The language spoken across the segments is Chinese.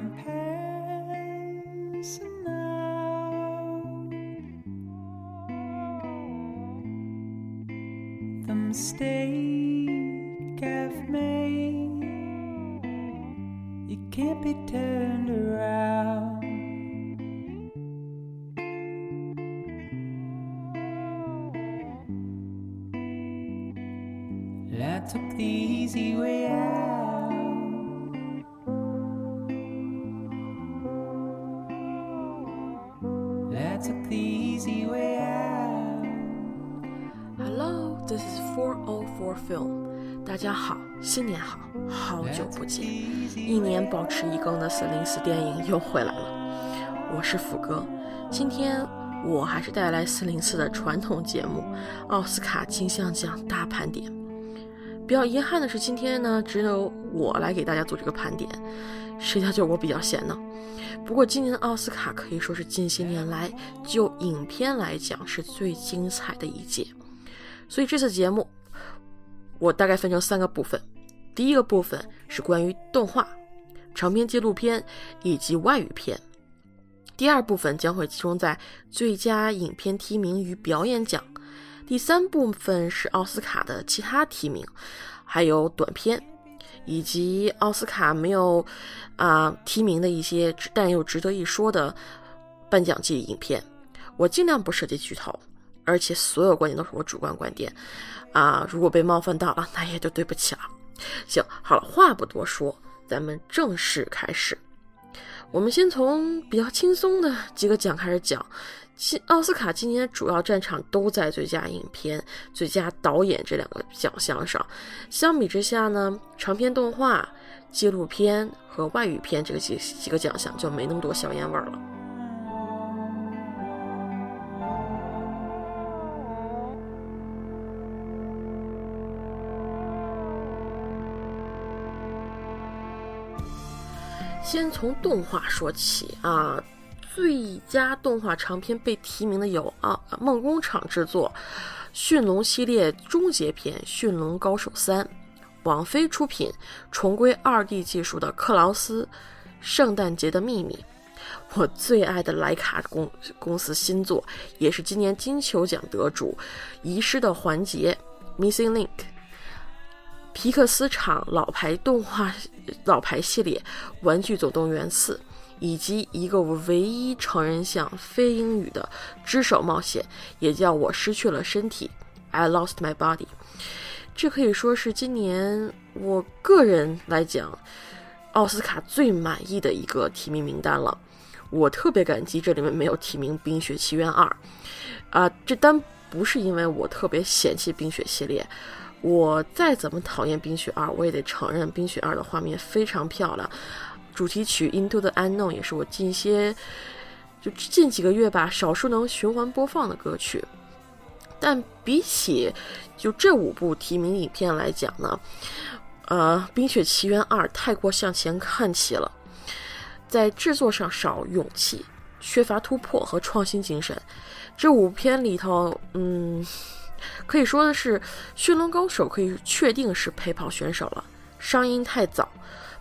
I'm passing now. The mistake I've made, it can't be turned around. 家好，新年好，好久不见，一年保持一更的四零四电影又回来了。我是福哥，今天我还是带来四零四的传统节目——奥斯卡金像奖大盘点。比较遗憾的是，今天呢只有我来给大家做这个盘点，谁叫就我比较闲呢？不过今年的奥斯卡可以说是近些年来就影片来讲是最精彩的一届，所以这次节目我大概分成三个部分，第一个部分是关于动画、长篇纪录片以及外语片，第二部分将会集中在最佳影片提名与表演奖。第三部分是奥斯卡的其他提名，还有短片，以及奥斯卡没有啊提名的一些但又值得一说的颁奖季影片。我尽量不涉及剧透，而且所有观点都是我主观观点啊。如果被冒犯到了，那也就对不起了。行，好了，话不多说，咱们正式开始。我们先从比较轻松的几个奖开始讲。今奥斯卡今年主要战场都在最佳影片、最佳导演这两个奖项上。相比之下呢，长篇动画、纪录片和外语片这个几几个奖项就没那么多硝烟味儿了。先从动画说起啊。最佳动画长片被提名的有啊，梦工厂制作《驯龙系列终结篇》《驯龙高手三》，网飞出品重归二 D 技术的《克劳斯：圣诞节的秘密》，我最爱的莱卡公公司新作，也是今年金球奖得主《遗失的环节》（Missing Link），皮克斯厂老牌动画老牌系列《玩具总动员四》。以及一个唯一成人向非英语的只手冒险，也叫我失去了身体，I lost my body。这可以说是今年我个人来讲，奥斯卡最满意的一个提名名单了。我特别感激这里面没有提名《冰雪奇缘二》啊，这单不是因为我特别嫌弃冰雪系列，我再怎么讨厌冰雪二，我也得承认冰雪二的画面非常漂亮。主题曲《Into the Unknown》也是我近些就近几个月吧，少数能循环播放的歌曲。但比起就这五部提名影片来讲呢，呃，《冰雪奇缘二》太过向前看齐了，在制作上少勇气，缺乏突破和创新精神。这五片里头，嗯，可以说的是，《驯龙高手》可以确定是陪跑选手了，上映太早。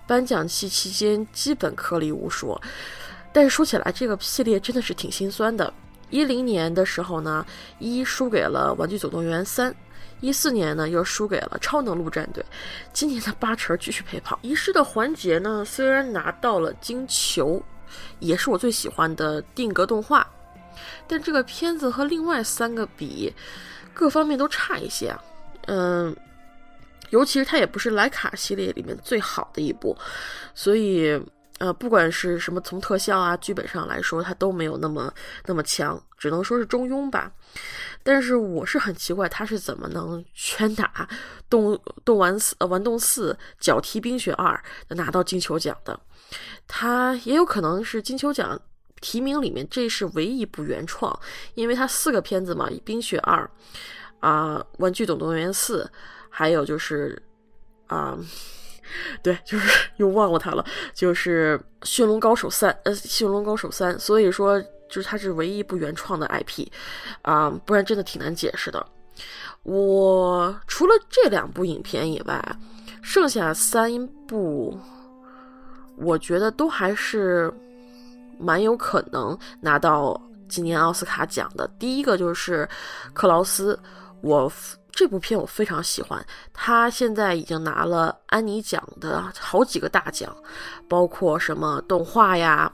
颁奖季期间基本颗粒无收，但是说起来，这个系列真的是挺心酸的。一零年的时候呢，一输给了《玩具总动员三》，一四年呢又输给了《超能陆战队》，今年的八成继续陪跑。遗失的环节呢，虽然拿到了金球，也是我最喜欢的定格动画，但这个片子和另外三个比，各方面都差一些啊。嗯。尤其是它也不是莱卡系列里面最好的一部，所以呃，不管是什么从特效啊、剧本上来说，它都没有那么那么强，只能说是中庸吧。但是我是很奇怪，它是怎么能拳打动动玩四、呃玩动四、脚踢冰雪二拿到金球奖的？它也有可能是金球奖提名里面这是唯一一部原创，因为它四个片子嘛，冰雪二啊，玩具总动员四。还有就是，啊，对，就是 又忘了它了，就是《驯龙高手三》呃，《驯龙高手三》，所以说就是它是唯一不原创的 IP，啊，不然真的挺难解释的。我除了这两部影片以外，剩下三部我觉得都还是蛮有可能拿到今年奥斯卡奖的。第一个就是克劳斯，我。这部片我非常喜欢，他现在已经拿了安妮奖的好几个大奖，包括什么动画呀、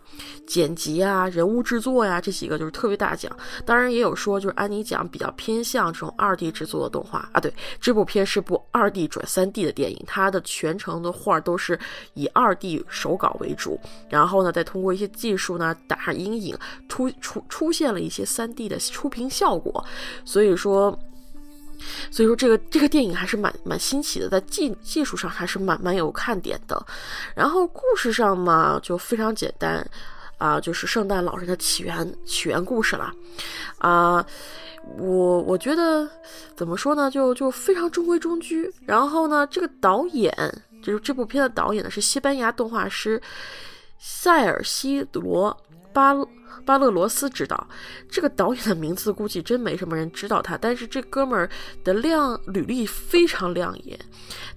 剪辑啊、人物制作呀，这几个就是特别大奖。当然也有说，就是安妮奖比较偏向这种二 D 制作的动画啊。对，这部片是部二 D 转三 D 的电影，它的全程的画都是以二 D 手稿为主，然后呢，再通过一些技术呢打上阴影，出出出现了一些三 D 的出屏效果，所以说。所以说，这个这个电影还是蛮蛮新奇的，在技技术上还是蛮蛮有看点的。然后故事上嘛，就非常简单，啊，就是圣诞老人的起源起源故事了。啊，我我觉得怎么说呢，就就非常中规中矩。然后呢，这个导演就是这部片的导演呢，是西班牙动画师塞尔西罗巴。巴勒罗斯执导，这个导演的名字估计真没什么人知道他，但是这哥们儿的亮履历非常亮眼，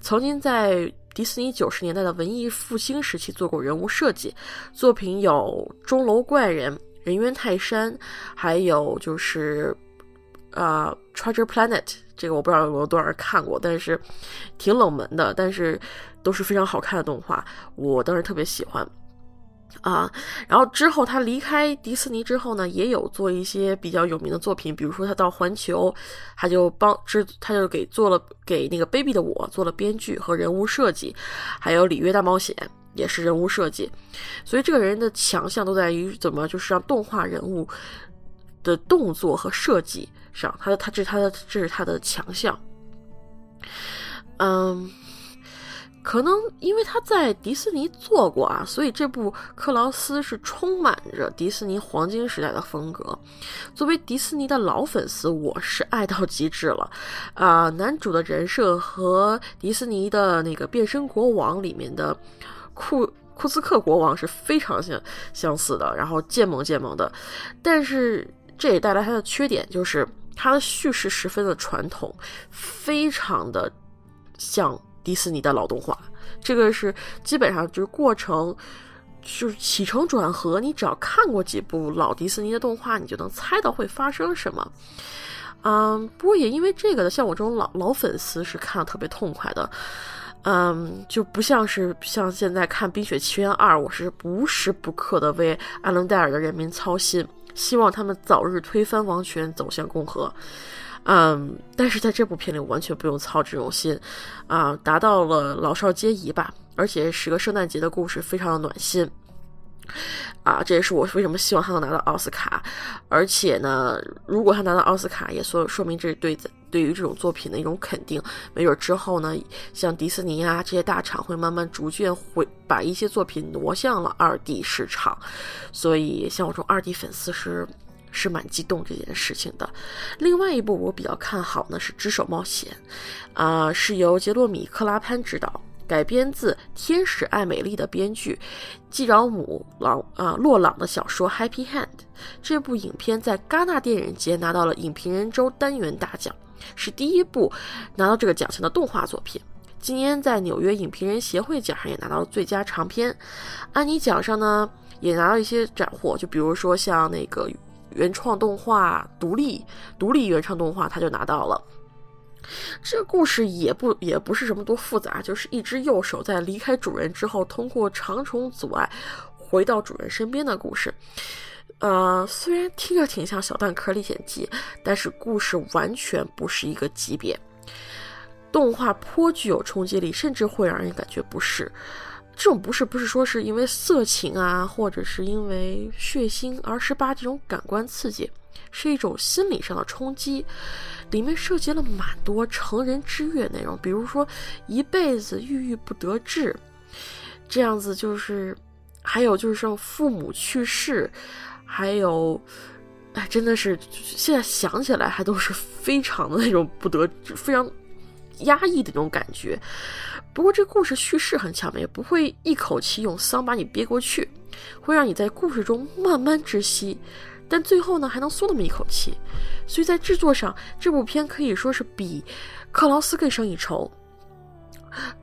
曾经在迪士尼九十年代的文艺复兴时期做过人物设计，作品有《钟楼怪人》《人猿泰山》，还有就是啊《Treasure Planet》，这个我不知道有多少人看过，但是挺冷门的，但是都是非常好看的动画，我当时特别喜欢。啊，然后之后他离开迪士尼之后呢，也有做一些比较有名的作品，比如说他到环球，他就帮制，他就给做了给那个 Baby 的我做了编剧和人物设计，还有里约大冒险也是人物设计，所以这个人的强项都在于怎么就是让动画人物的动作和设计上，他的他这是他的这是他的强项，嗯。可能因为他在迪士尼做过啊，所以这部《克劳斯》是充满着迪士尼黄金时代的风格。作为迪士尼的老粉丝，我是爱到极致了。啊，男主的人设和迪士尼的那个《变身国王》里面的库库斯克国王是非常相相似的，然后贱萌贱萌的。但是这也带来他的缺点，就是他的叙事十分的传统，非常的像。迪士尼的老动画，这个是基本上就是过程，就是起承转合。你只要看过几部老迪士尼的动画，你就能猜到会发生什么。嗯，不过也因为这个的，像我这种老老粉丝是看的特别痛快的。嗯，就不像是像现在看《冰雪奇缘二》，我是无时不刻的为艾伦戴尔的人民操心，希望他们早日推翻王权，走向共和。嗯，但是在这部片里完全不用操这种心，啊，达到了老少皆宜吧，而且是个圣诞节的故事，非常的暖心，啊，这也是我为什么希望他能拿到奥斯卡，而且呢，如果他拿到奥斯卡，也说说明这是对对于这种作品的一种肯定，没准之后呢，像迪士尼啊这些大厂会慢慢逐渐会把一些作品挪向了二 D 市场，所以像我这种二 D 粉丝是。是蛮激动这件事情的。另外一部我比较看好呢是《只手冒险》，啊，是由杰洛米·克拉潘执导，改编自《天使爱美丽》的编剧季饶姆朗啊洛朗的小说《Happy Hand》。这部影片在戛纳电影节拿到了影评人周单元大奖，是第一部拿到这个奖项的动画作品。今年在纽约影评人协会奖上也拿到了最佳长片，安妮奖上呢也拿到一些斩获，就比如说像那个。原创动画独立独立原创动画，他就拿到了。这故事也不也不是什么多复杂，就是一只右手在离开主人之后，通过长虫阻碍回到主人身边的故事。呃，虽然听着挺像《小蛋壳历险记》，但是故事完全不是一个级别。动画颇具有冲击力，甚至会让人感觉不适。这种不是不是说是因为色情啊，或者是因为血腥而十八这种感官刺激，是一种心理上的冲击。里面涉及了蛮多成人之悦内容，比如说一辈子郁郁不得志，这样子就是，还有就是像父母去世，还有，哎，真的是现在想起来还都是非常的那种不得，非常压抑的那种感觉。不过这故事叙事很巧妙，也不会一口气用丧把你憋过去，会让你在故事中慢慢窒息，但最后呢还能松那么一口气。所以在制作上，这部片可以说是比克劳斯更胜一筹。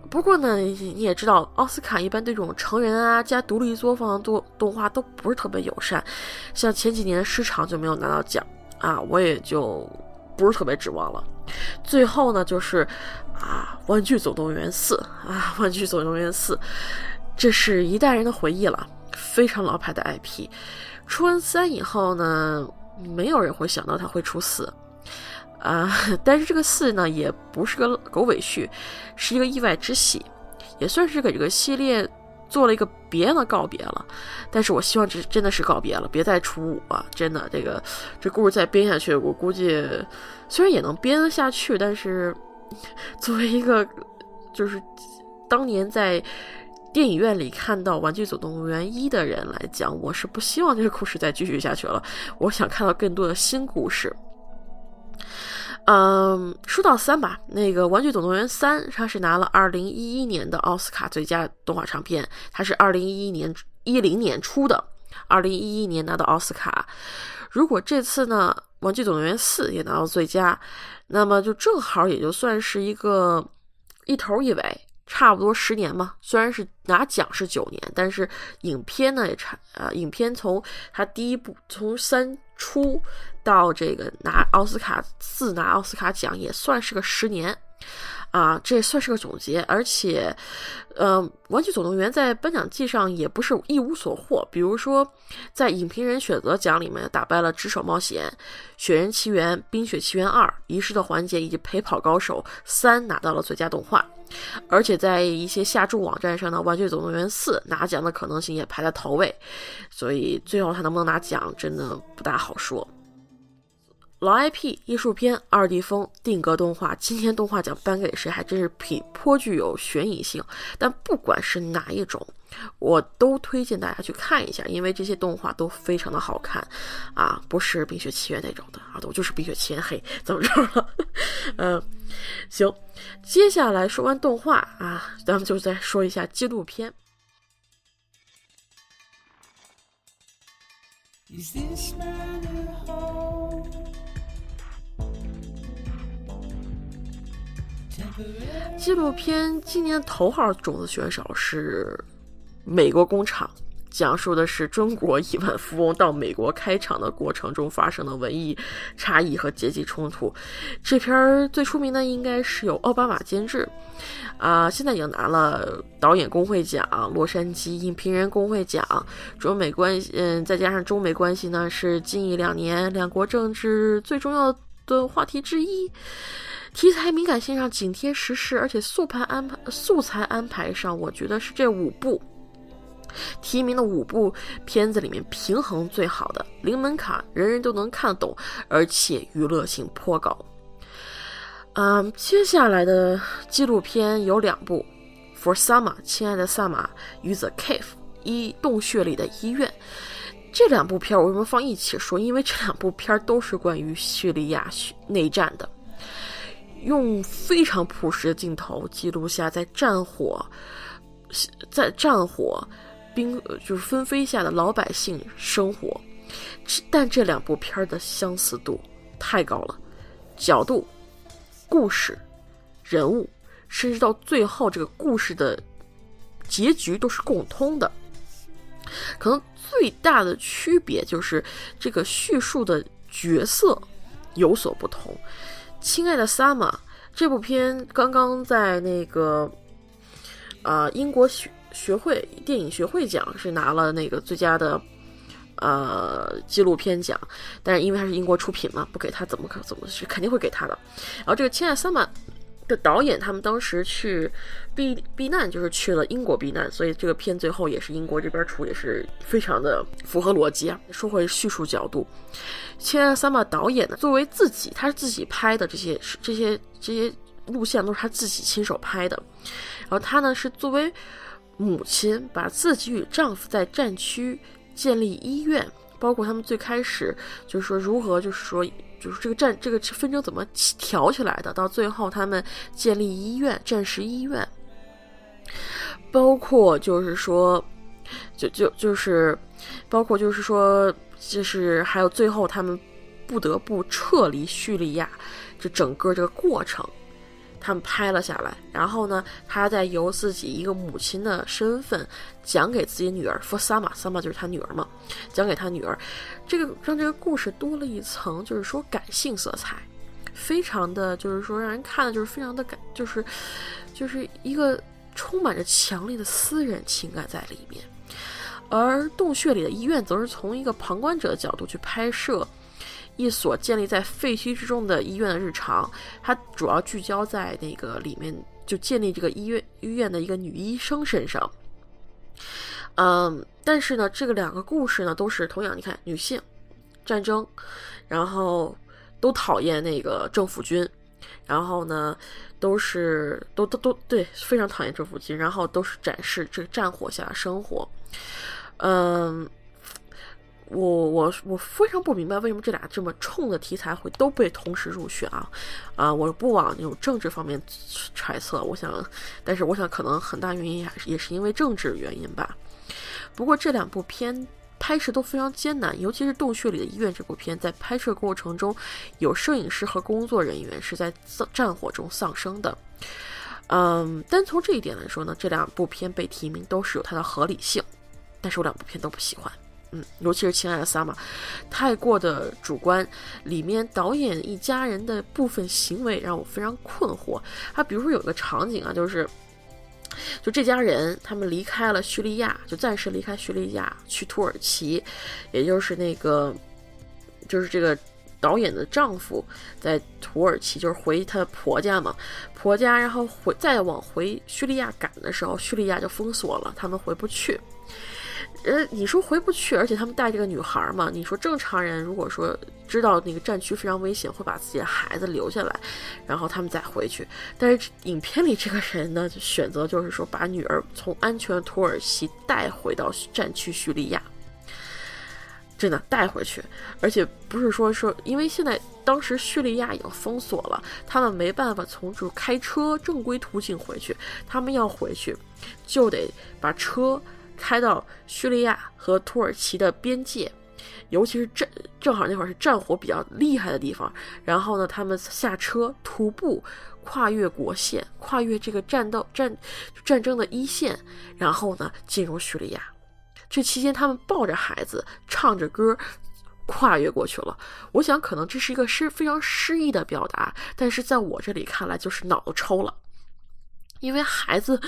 不过呢，你也知道，奥斯卡一般对这种成人啊加独立作坊的动动画都不是特别友善，像前几年市场就没有拿到奖啊，我也就不是特别指望了。最后呢，就是啊，《玩具总动员四》啊，《玩具总动员四》，这是一代人的回忆了，非常老牌的 IP。出完三以后呢，没有人会想到它会出四。啊，但是这个四呢，也不是个狗尾续，是一个意外之喜，也算是给这个系列做了一个别的告别了。但是我希望这真的是告别了，别再出五了。真的，这个这故事再编下去，我估计虽然也能编得下去，但是作为一个就是当年在电影院里看到《玩具总动员一》的人来讲，我是不希望这个故事再继续下去了。我想看到更多的新故事。嗯，说到三吧，那个《玩具总动员三》，它是拿了二零一一年的奥斯卡最佳动画长片，它是二零一一年一零年出的，二零一一年拿到奥斯卡。如果这次呢，《玩具总动员四》也拿到最佳，那么就正好也就算是一个一头一尾，差不多十年嘛。虽然是拿奖是九年，但是影片呢也差啊，影片从它第一部从三出。到这个拿奥斯卡四拿奥斯卡奖也算是个十年，啊，这算是个总结。而且，呃，《玩具总动员》在颁奖季上也不是一无所获，比如说在影评人选择奖里面打败了《只手冒险》《雪人奇缘》《冰雪奇缘二》《遗失的环节》以及《陪跑高手三》拿到了最佳动画。而且在一些下注网站上呢，《玩具总动员四》拿奖的可能性也排在头位，所以最后他能不能拿奖，真的不大好说。老 IP 艺术片二 D 风定格动画，今天动画奖颁给谁，还真是颇颇具有悬疑性。但不管是哪一种，我都推荐大家去看一下，因为这些动画都非常的好看啊，不是《冰雪奇缘》那种的啊，我就是《冰雪奇缘》黑怎么着了？嗯，行，接下来说完动画啊，咱们就再说一下纪录片。纪录片今年头号种子选手是美国工厂，讲述的是中国亿万富翁到美国开厂的过程中发生的文艺差异和阶级冲突。这片儿最出名的应该是由奥巴马监制，啊，现在已经拿了导演工会奖、洛杉矶影评人工会奖。中美关系，嗯，再加上中美关系呢，是近一两年两国政治最重要的的话题之一。题材敏感性上紧贴时事，而且素盘安排素材安排上，我觉得是这五部提名的五部片子里面平衡最好的，零门槛，人人都能看懂，而且娱乐性颇高。嗯，接下来的纪录片有两部，《For Sama》亲爱的萨玛与《The Cave》一洞穴里的医院。这两部片我为什么放一起说？因为这两部片都是关于叙利亚内战的。用非常朴实的镜头记录下在战火，在战火兵就是纷飞下的老百姓生活，但这两部片儿的相似度太高了，角度、故事、人物，甚至到最后这个故事的结局都是共通的。可能最大的区别就是这个叙述的角色有所不同。亲爱的萨玛，这部片刚刚在那个啊英国学学会电影学会奖是拿了那个最佳的呃纪录片奖，但是因为它是英国出品嘛，不给他怎么可怎么是肯定会给他的。然后这个亲爱的萨玛。的导演他们当时去避避难，就是去了英国避难，所以这个片最后也是英国这边出，也是非常的符合逻辑啊。说回叙述角度，亲爱的萨玛导演呢，作为自己，他是自己拍的这些这些这些录像都是他自己亲手拍的，然后他呢是作为母亲，把自己与丈夫在战区建立医院，包括他们最开始就是说如何就是说。就是这个战这个纷争怎么起挑起来的？到最后他们建立医院，战时医院，包括就是说，就就就是，包括就是说，就是还有最后他们不得不撤离叙利亚，这整个这个过程，他们拍了下来，然后呢，他再由自己一个母亲的身份讲给自己女儿，for Sama，Sama 就是他女儿嘛，讲给他女儿，这个让这个故事多了一层，就是说感性色彩，非常的就是说让人看的就是非常的感，就是就是一个充满着强烈的私人情感在里面。而洞穴里的医院则是从一个旁观者的角度去拍摄一所建立在废墟之中的医院的日常，它主要聚焦在那个里面就建立这个医院医院的一个女医生身上。嗯，但是呢，这个两个故事呢都是同样，你看女性战争，然后都讨厌那个政府军，然后呢都是都都都对非常讨厌政府军，然后都是展示这个战火下的生活。嗯，我我我非常不明白为什么这俩这么冲的题材会都被同时入选啊啊！我不往那种政治方面揣测，我想，但是我想可能很大原因还是也是因为政治原因吧。不过这两部片拍摄都非常艰难，尤其是《洞穴里的医院》这部片，在拍摄过程中有摄影师和工作人员是在战火中丧生的。嗯，单从这一点来说呢，这两部片被提名都是有它的合理性。但是我两部片都不喜欢，嗯，尤其是《亲爱的萨玛》，太过的主观，里面导演一家人的部分行为让我非常困惑。他比如说有个场景啊，就是，就这家人他们离开了叙利亚，就暂时离开叙利亚去土耳其，也就是那个，就是这个导演的丈夫在土耳其，就是回他婆家嘛，婆家，然后回再往回叙利亚赶的时候，叙利亚就封锁了，他们回不去。呃，你说回不去，而且他们带这个女孩嘛？你说正常人如果说知道那个战区非常危险，会把自己的孩子留下来，然后他们再回去。但是影片里这个人呢，就选择就是说把女儿从安全土耳其带回到战区叙利亚，真的带回去，而且不是说说，因为现在当时叙利亚已经封锁了，他们没办法从就开车正规途径回去，他们要回去就得把车。开到叙利亚和土耳其的边界，尤其是战正好那会儿是战火比较厉害的地方。然后呢，他们下车徒步跨越国线，跨越这个战斗战战争的一线，然后呢进入叙利亚。这期间，他们抱着孩子，唱着歌，跨越过去了。我想，可能这是一个诗非常诗意的表达，但是在我这里看来，就是脑子抽了，因为孩子，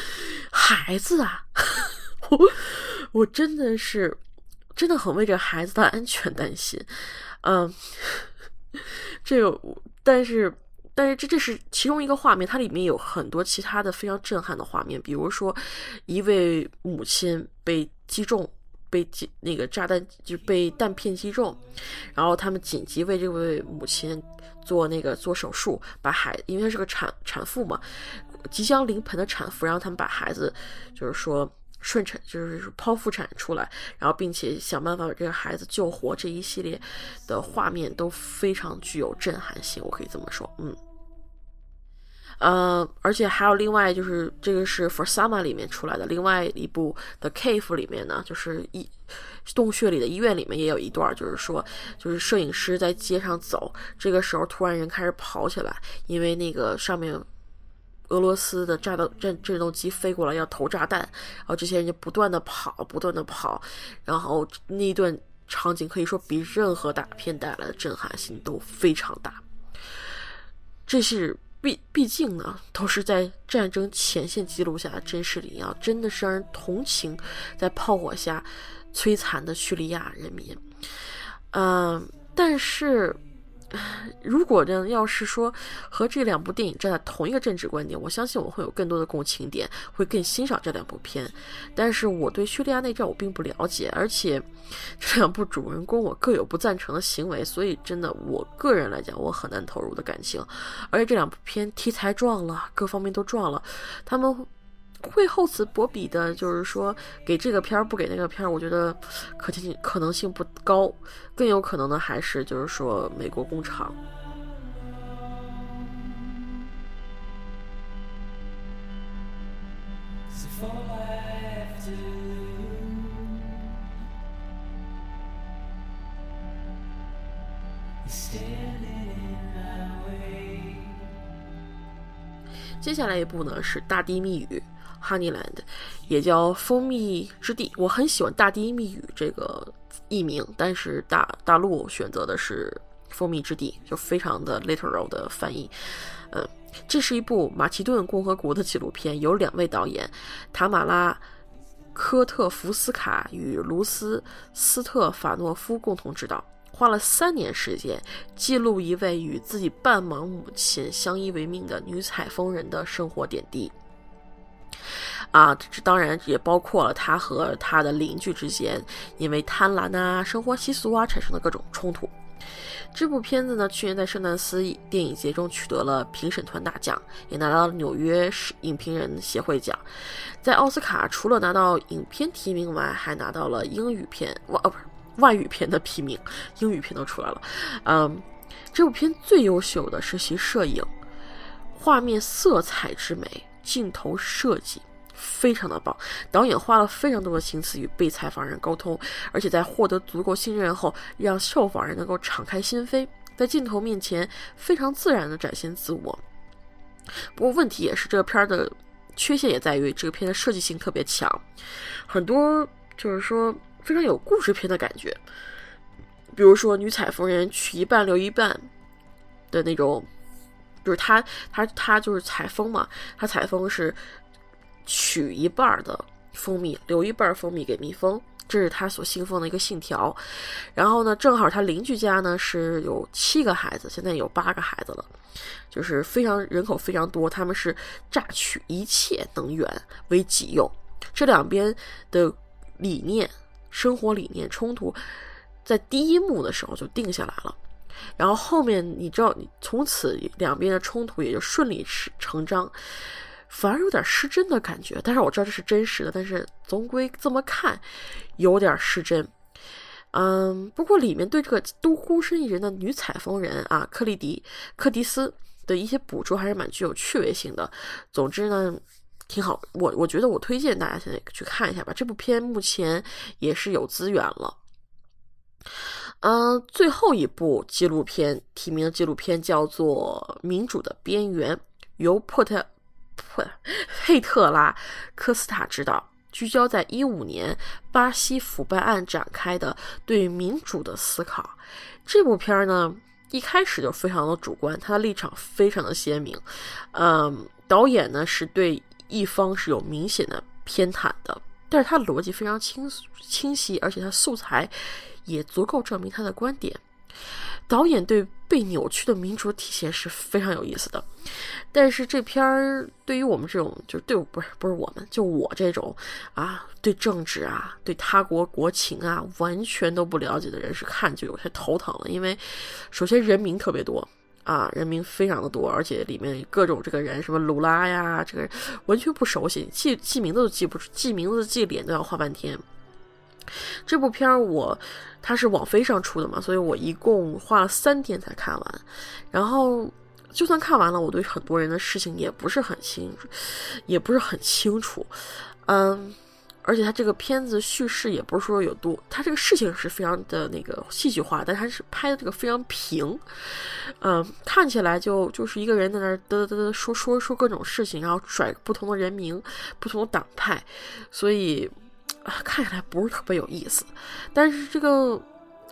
孩子啊。我 我真的是真的很为这孩子的安全担心，嗯，这个但是但是这这是其中一个画面，它里面有很多其他的非常震撼的画面，比如说一位母亲被击中，被击那个炸弹就被弹片击中，然后他们紧急为这位母亲做那个做手术，把孩因为她是个产产妇嘛，即将临盆的产妇，然后他们把孩子就是说。顺产就是剖腹产出来，然后并且想办法把这个孩子救活，这一系列的画面都非常具有震撼性，我可以这么说，嗯，呃，而且还有另外就是这个是《For Sama》里面出来的另外一部《The Cave》里面呢，就是一洞穴里的医院里面也有一段，就是说就是摄影师在街上走，这个时候突然人开始跑起来，因为那个上面。俄罗斯的炸弹战战斗机飞过来要投炸弹，然后这些人就不断的跑，不断的跑，然后那一段场景可以说比任何大片带来的震撼性都非常大。这是毕毕竟呢，都是在战争前线记录下的真实里啊，真的是让人同情在炮火下摧残的叙利亚人民。嗯，但是。如果呢，要是说和这两部电影站在同一个政治观点，我相信我会有更多的共情点，会更欣赏这两部片。但是我对叙利亚内战我并不了解，而且这两部主人公我各有不赞成的行为，所以真的我个人来讲，我很难投入的感情。而且这两部片题材撞了，各方面都撞了，他们。会厚此薄彼的，就是说给这个片儿不给那个片儿，我觉得可能性可能性不高，更有可能的还是就是说美国工厂。接下来一部呢是《大地密语》（Honeyland），也叫蜂蜜之地。我很喜欢“大地密语”这个译名，但是大大陆选择的是“蜂蜜之地”，就非常的 literal 的翻译。嗯，这是一部马其顿共和国的纪录片，由两位导演塔马拉·科特福斯卡与卢斯·斯特法诺夫共同执导。花了三年时间，记录一位与自己半盲母亲相依为命的女采风人的生活点滴。啊，这当然也包括了他和他的邻居之间因为贪婪啊、生活习俗啊产生的各种冲突。这部片子呢，去年在圣丹斯电影节中取得了评审团大奖，也拿到了纽约影评人协会奖。在奥斯卡，除了拿到影片提名外，还拿到了英语片，哇，哦不是。外语片的提名，英语片都出来了。嗯，这部片最优秀的是其摄影、画面色彩之美、镜头设计非常的棒。导演花了非常多的心思与被采访人沟通，而且在获得足够信任后，让受访人能够敞开心扉，在镜头面前非常自然的展现自我。不过问题也是，这个片儿的缺陷也在于这个片的设计性特别强，很多就是说。非常有故事片的感觉，比如说女采风人取一半留一半的那种，就是她她她就是采风嘛，她采风是取一半的蜂蜜，留一半蜂蜜给蜜蜂，这是他所信奉的一个信条。然后呢，正好他邻居家呢是有七个孩子，现在有八个孩子了，就是非常人口非常多，他们是榨取一切能源为己用，这两边的理念。生活理念冲突，在第一幕的时候就定下来了，然后后面你知道，从此两边的冲突也就顺理成章，反而有点失真的感觉。但是我知道这是真实的，但是总归这么看，有点失真。嗯，不过里面对这个都孤身一人的女采风人啊，克利迪柯迪斯的一些捕捉还是蛮具有趣味性的。总之呢。挺好，我我觉得我推荐大家现在去看一下吧。这部片目前也是有资源了。嗯，最后一部纪录片提名的纪录片叫做《民主的边缘》，由珀特珀 佩特拉科斯塔执导，聚焦在一五年巴西腐败案展开的对民主的思考。这部片呢，一开始就非常的主观，他的立场非常的鲜明。嗯，导演呢是对。一方是有明显的偏袒的，但是他的逻辑非常清清晰，而且他素材也足够证明他的观点。导演对被扭曲的民主体现是非常有意思的，但是这片儿对于我们这种就是对不是不是我们就我这种啊对政治啊对他国国情啊完全都不了解的人是看就有些头疼了，因为首先人名特别多。啊，人名非常的多，而且里面各种这个人，什么鲁拉呀，这个完全不熟悉，记记名字都记不住，记名字记脸都要花半天。这部片儿我它是网飞上出的嘛，所以我一共花了三天才看完。然后就算看完了，我对很多人的事情也不是很清楚，也不是很清楚，嗯。而且他这个片子叙事也不是说有多，他这个事情是非常的那个戏剧化，但他是拍的这个非常平，嗯，看起来就就是一个人在那儿嘚嘚嘚说说说各种事情，然后甩不同的人名、不同的党派，所以啊，看起来不是特别有意思。但是这个，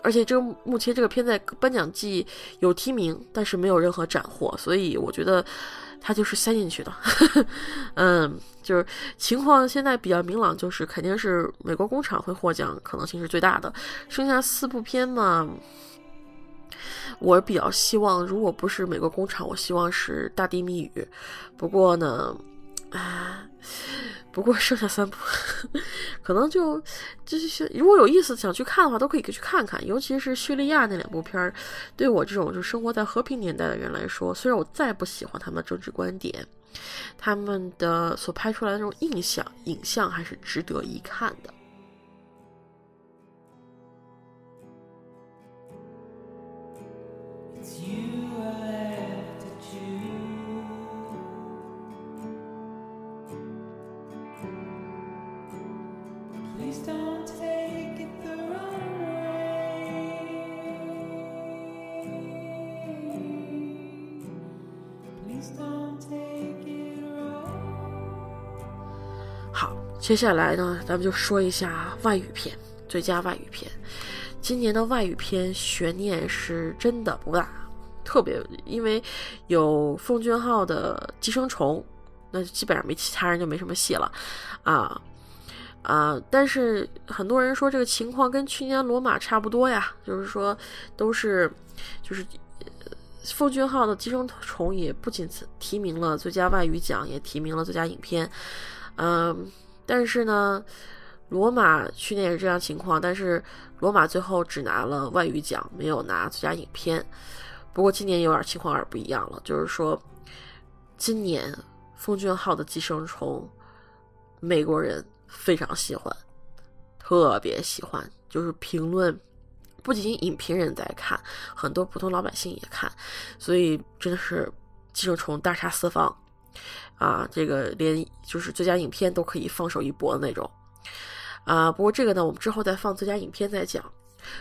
而且这个目前这个片在颁奖季有提名，但是没有任何斩获，所以我觉得。它就是塞进去的，嗯，就是情况现在比较明朗，就是肯定是美国工厂会获奖，可能性是最大的。剩下四部片嘛，我比较希望，如果不是美国工厂，我希望是《大地密语》。不过呢，啊。不过剩下三部，可能就就是如果有意思想去看的话，都可以去看看。尤其是叙利亚那两部片儿，对我这种就生活在和平年代的人来说，虽然我再不喜欢他们的政治观点，他们的所拍出来的那种印象影像还是值得一看的。接下来呢，咱们就说一下外语片，最佳外语片。今年的外语片悬念是真的不大，特别因为有奉俊昊的《寄生虫》，那基本上没其他人就没什么戏了，啊啊！但是很多人说这个情况跟去年《罗马》差不多呀，就是说都是就是奉俊昊的《寄生虫》也不仅提名了最佳外语奖，也提名了最佳影片，嗯。但是呢，罗马去年也是这样情况，但是罗马最后只拿了外语奖，没有拿最佳影片。不过今年有点情况而不一样了，就是说，今年奉俊昊的《寄生虫》，美国人非常喜欢，特别喜欢，就是评论，不仅影评人在看，很多普通老百姓也看，所以真的是《寄生虫》大杀四方。啊，这个连就是最佳影片都可以放手一搏的那种，啊，不过这个呢，我们之后再放最佳影片再讲。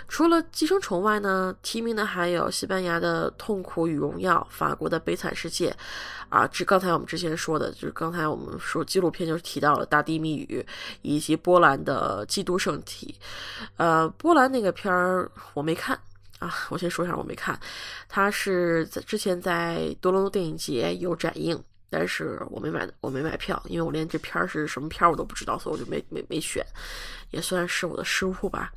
除了《寄生虫》外呢，提名的还有西班牙的《痛苦与荣耀》、法国的《悲惨世界》，啊，这刚才我们之前说的，就是刚才我们说纪录片就是提到了《大地密语》，以及波兰的《基督圣体》。呃，波兰那个片儿我没看啊，我先说一下我没看，它是在之前在多伦多电影节有展映。但是我没买，我没买票，因为我连这片儿是什么片儿我都不知道，所以我就没没没选，也算是我的失误吧。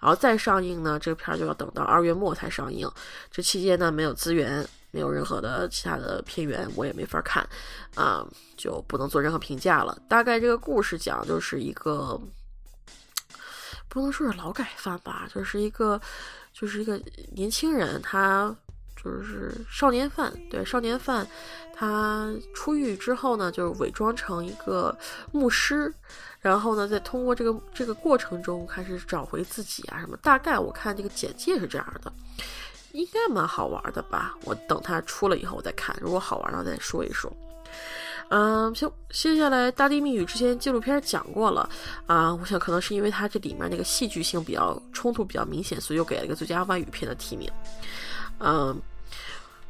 然后再上映呢，这个片儿就要等到二月末才上映，这期间呢没有资源，没有任何的其他的片源，我也没法看，啊，就不能做任何评价了。大概这个故事讲就是一个，不能说是劳改犯吧，就是一个，就是一个年轻人，他。就是少年犯，对少年犯，他出狱之后呢，就是伪装成一个牧师，然后呢，再通过这个这个过程中开始找回自己啊什么。大概我看这个简介是这样的，应该蛮好玩的吧？我等他出了以后我再看，如果好玩了再说一说。嗯，行，接下来《大地密语》之前纪录片讲过了啊，我想可能是因为它这里面那个戏剧性比较冲突比较明显，所以又给了一个最佳外语片的提名。嗯。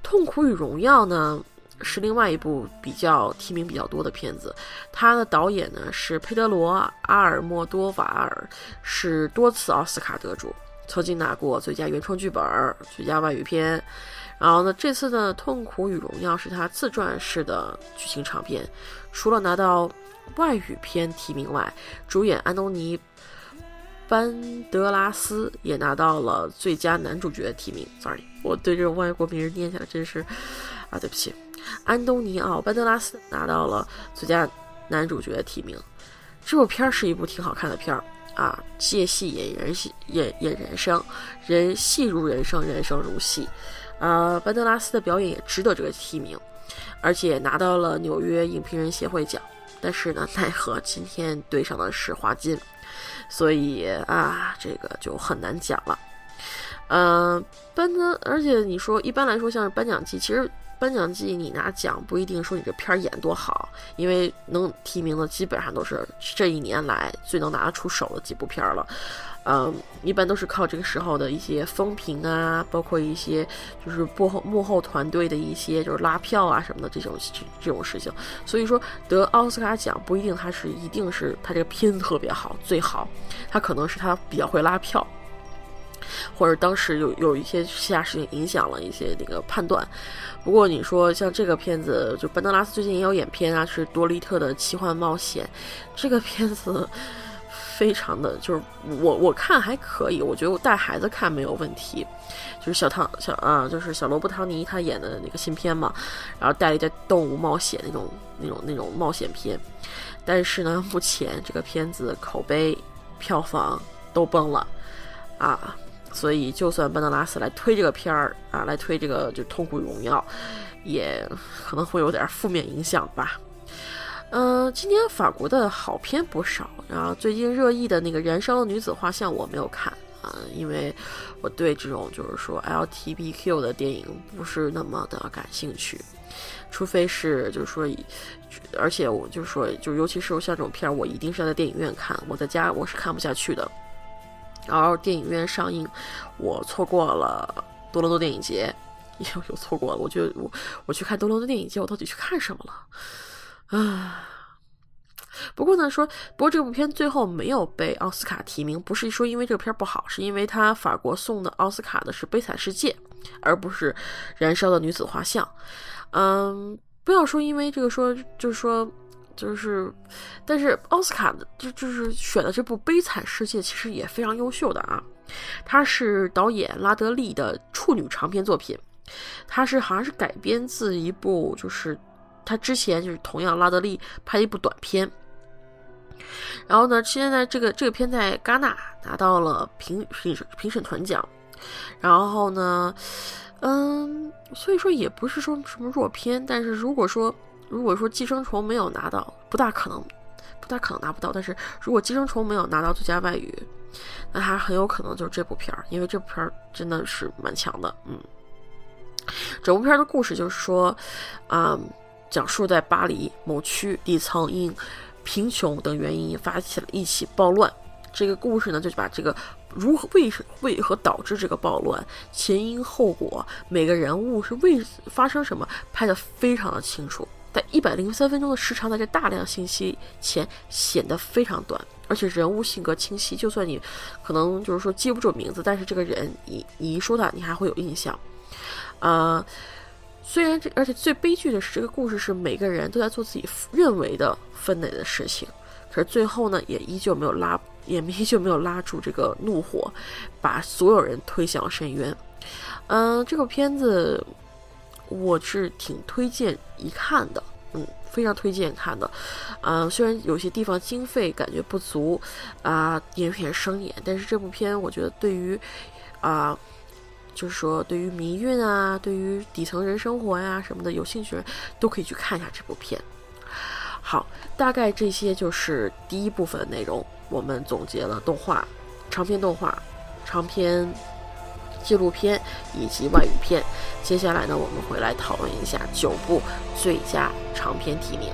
痛苦与荣耀呢，是另外一部比较提名比较多的片子。它的导演呢是佩德罗·阿尔莫多瓦尔，是多次奥斯卡得主，曾经拿过最佳原创剧本、最佳外语片。然后呢，这次的痛苦与荣耀是他自传式的剧情长片，除了拿到外语片提名外，主演安东尼。班德拉斯也拿到了最佳男主角提名。Sorry，我对这种外国名人念起来真是啊，对不起。安东尼奥·班德拉斯拿到了最佳男主角提名。这部片儿是一部挺好看的片儿啊，借戏演人戏，演演人生，人戏如人生，人生如戏。啊，班德拉斯的表演也值得这个提名，而且拿到了纽约影评人协会奖。但是呢，奈何今天对上的是华金。所以啊，这个就很难讲了。嗯，颁的，而且你说一般来说，像是颁奖季，其实颁奖季你拿奖不一定说你这片儿演多好，因为能提名的基本上都是这一年来最能拿得出手的几部片儿了。嗯，一般都是靠这个时候的一些风评啊，包括一些就是幕后幕后团队的一些就是拉票啊什么的这种这种事情。所以说得奥斯卡奖不一定他是一定是他这个片特别好最好，他可能是他比较会拉票，或者当时有有一些其他事情影响了一些那个判断。不过你说像这个片子，就班德拉斯最近也有演片啊，是多利特的奇幻冒险，这个片子。非常的就是我我看还可以，我觉得我带孩子看没有问题。就是小汤小啊，就是小罗伯·唐尼他演的那个新片嘛，然后带了一点动物冒险那种那种那种冒险片。但是呢，目前这个片子口碑、票房都崩了啊，所以就算班德拉斯来推这个片儿啊，来推这个就《痛苦荣耀》，也可能会有点负面影响吧。嗯，今年法国的好片不少，然后最近热议的那个《燃烧的女子画像》我没有看啊，因为我对这种就是说 LTBQ 的电影不是那么的感兴趣，除非是就是说，而且我就是说，就尤其是像这种片儿，我一定是要在电影院看，我在家我是看不下去的。然后电影院上映，我错过了多伦多电影节，又又错过了。我觉得我我去看多伦多电影节，我到底去看什么了？啊，不过呢，说不过这部片最后没有被奥斯卡提名，不是说因为这个片不好，是因为他法国送的奥斯卡的是《悲惨世界》，而不是《燃烧的女子画像》。嗯，不要说因为这个说，就是说，就是，但是奥斯卡的就就是选的这部《悲惨世界》其实也非常优秀的啊。它是导演拉德利的处女长篇作品，它是好像是改编自一部就是他之前就是同样拉德利拍的一部短片。然后呢，现在这个这个片在戛纳拿到了评评评审团奖，然后呢，嗯，所以说也不是说什么弱片，但是如果说如果说寄生虫没有拿到，不大可能，不大可能拿不到，但是如果寄生虫没有拿到最佳外语，那还很有可能就是这部片儿，因为这部片儿真的是蛮强的，嗯，整部片的故事就是说，啊，讲述在巴黎某区底层因。贫穷等原因发起了一起暴乱。这个故事呢，就把这个如何、为、为何导致这个暴乱、前因后果、每个人物是为发生什么，拍得非常的清楚。在一百零三分钟的时长，在这大量信息前显得非常短，而且人物性格清晰。就算你可能就是说记不住名字，但是这个人，你你一说他，你还会有印象。啊。虽然这，而且最悲剧的是，这个故事是每个人都在做自己认为的分内的事情，可是最后呢，也依旧没有拉，也依旧没有拉住这个怒火，把所有人推向深渊。嗯，这个片子我是挺推荐一看的，嗯，非常推荐看的。嗯，虽然有些地方经费感觉不足，啊，也有点生眼，但是这部片我觉得对于，啊。就是说，对于民运啊，对于底层人生活呀什么的有兴趣人，都可以去看一下这部片。好，大概这些就是第一部分的内容。我们总结了动画、长篇动画、长篇纪录片以及外语片。接下来呢，我们回来讨论一下九部最佳长篇提名。